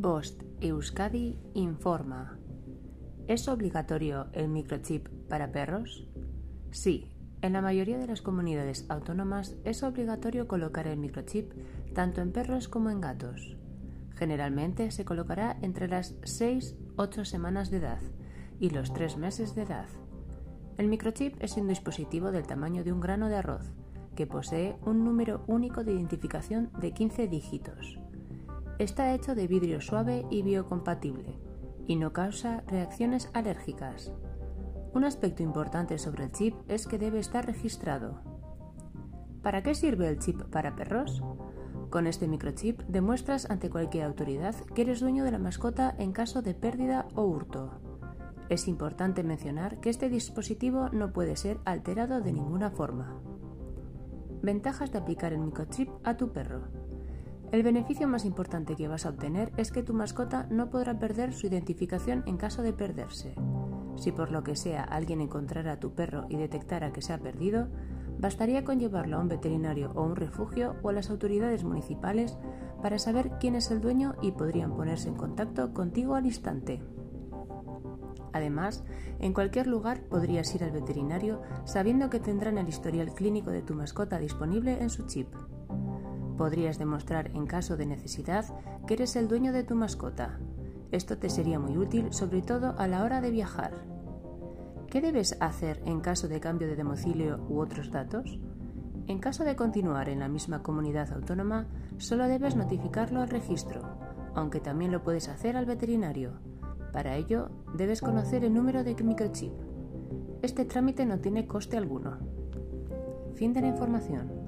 Bost Euskadi informa. ¿Es obligatorio el microchip para perros? Sí, en la mayoría de las comunidades autónomas es obligatorio colocar el microchip tanto en perros como en gatos. Generalmente se colocará entre las 6-8 semanas de edad y los 3 meses de edad. El microchip es un dispositivo del tamaño de un grano de arroz que posee un número único de identificación de 15 dígitos. Está hecho de vidrio suave y biocompatible y no causa reacciones alérgicas. Un aspecto importante sobre el chip es que debe estar registrado. ¿Para qué sirve el chip para perros? Con este microchip demuestras ante cualquier autoridad que eres dueño de la mascota en caso de pérdida o hurto. Es importante mencionar que este dispositivo no puede ser alterado de ninguna forma. Ventajas de aplicar el microchip a tu perro. El beneficio más importante que vas a obtener es que tu mascota no podrá perder su identificación en caso de perderse. Si por lo que sea alguien encontrara a tu perro y detectara que se ha perdido, bastaría con llevarlo a un veterinario o un refugio o a las autoridades municipales para saber quién es el dueño y podrían ponerse en contacto contigo al instante. Además, en cualquier lugar podrías ir al veterinario sabiendo que tendrán el historial clínico de tu mascota disponible en su chip. Podrías demostrar en caso de necesidad que eres el dueño de tu mascota. Esto te sería muy útil sobre todo a la hora de viajar. ¿Qué debes hacer en caso de cambio de domicilio u otros datos? En caso de continuar en la misma comunidad autónoma, solo debes notificarlo al registro, aunque también lo puedes hacer al veterinario. Para ello, debes conocer el número de microchip. Este trámite no tiene coste alguno. Fin de la información.